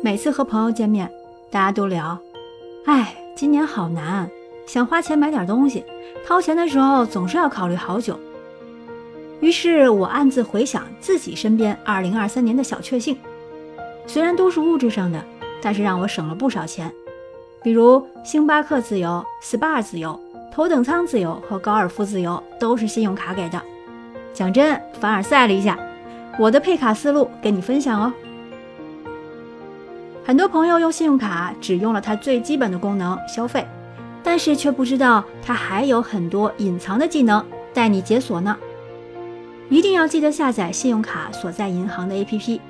每次和朋友见面，大家都聊，哎，今年好难，想花钱买点东西，掏钱的时候总是要考虑好久。于是我暗自回想自己身边2023年的小确幸，虽然都是物质上的，但是让我省了不少钱。比如星巴克自由、SPA 自由、头等舱自由和高尔夫自由都是信用卡给的。讲真，凡尔赛了一下，我的配卡思路跟你分享哦。很多朋友用信用卡只用了它最基本的功能消费，但是却不知道它还有很多隐藏的技能带你解锁呢。一定要记得下载信用卡所在银行的 APP，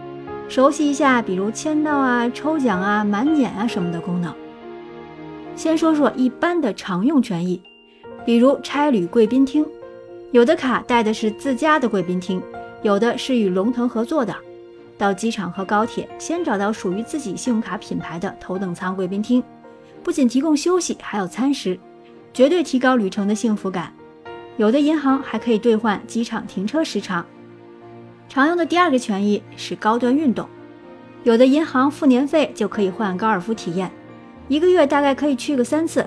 熟悉一下，比如签到啊、抽奖啊、满减啊什么的功能。先说说一般的常用权益，比如差旅贵宾厅，有的卡带的是自家的贵宾厅，有的是与龙腾合作的。到机场和高铁，先找到属于自己信用卡品牌的头等舱贵宾厅，不仅提供休息，还有餐食，绝对提高旅程的幸福感。有的银行还可以兑换机场停车时长。常用的第二个权益是高端运动，有的银行付年费就可以换高尔夫体验，一个月大概可以去个三次，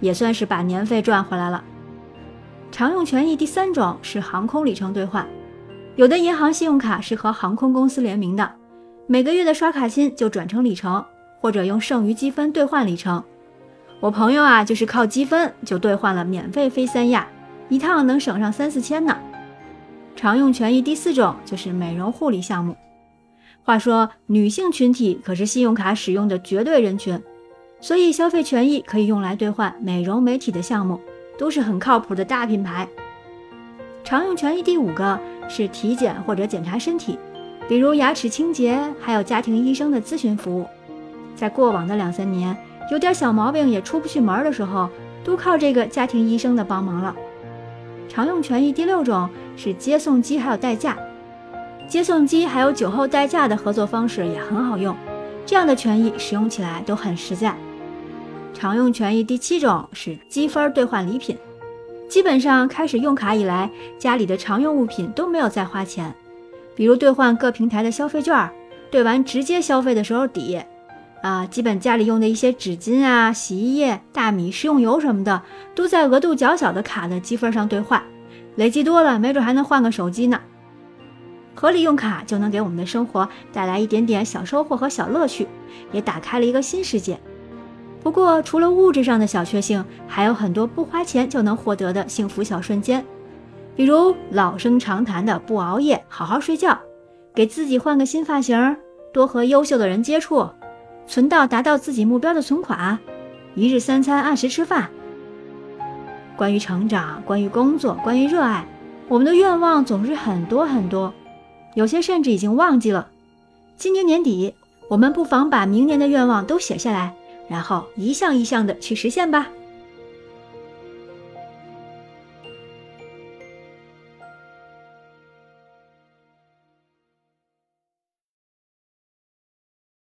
也算是把年费赚回来了。常用权益第三种是航空里程兑换。有的银行信用卡是和航空公司联名的，每个月的刷卡金就转成里程，或者用剩余积分兑换里程。我朋友啊，就是靠积分就兑换了免费飞三亚，一趟能省上三四千呢。常用权益第四种就是美容护理项目。话说女性群体可是信用卡使用的绝对人群，所以消费权益可以用来兑换美容美体的项目，都是很靠谱的大品牌。常用权益第五个是体检或者检查身体，比如牙齿清洁，还有家庭医生的咨询服务。在过往的两三年，有点小毛病也出不去门的时候，都靠这个家庭医生的帮忙了。常用权益第六种是接送机还有代驾，接送机还有酒后代驾的合作方式也很好用，这样的权益使用起来都很实在。常用权益第七种是积分兑换礼品。基本上开始用卡以来，家里的常用物品都没有再花钱，比如兑换各平台的消费券，兑完直接消费的时候抵。啊，基本家里用的一些纸巾啊、洗衣液、大米、食用油什么的，都在额度较小的卡的积分上兑换，累积多了，没准还能换个手机呢。合理用卡就能给我们的生活带来一点点小收获和小乐趣，也打开了一个新世界。不过，除了物质上的小确幸，还有很多不花钱就能获得的幸福小瞬间，比如老生常谈的不熬夜、好好睡觉，给自己换个新发型，多和优秀的人接触，存到达到自己目标的存款，一日三餐按时吃饭。关于成长，关于工作，关于热爱，我们的愿望总是很多很多，有些甚至已经忘记了。今年年底，我们不妨把明年的愿望都写下来。然后一项一项的去实现吧。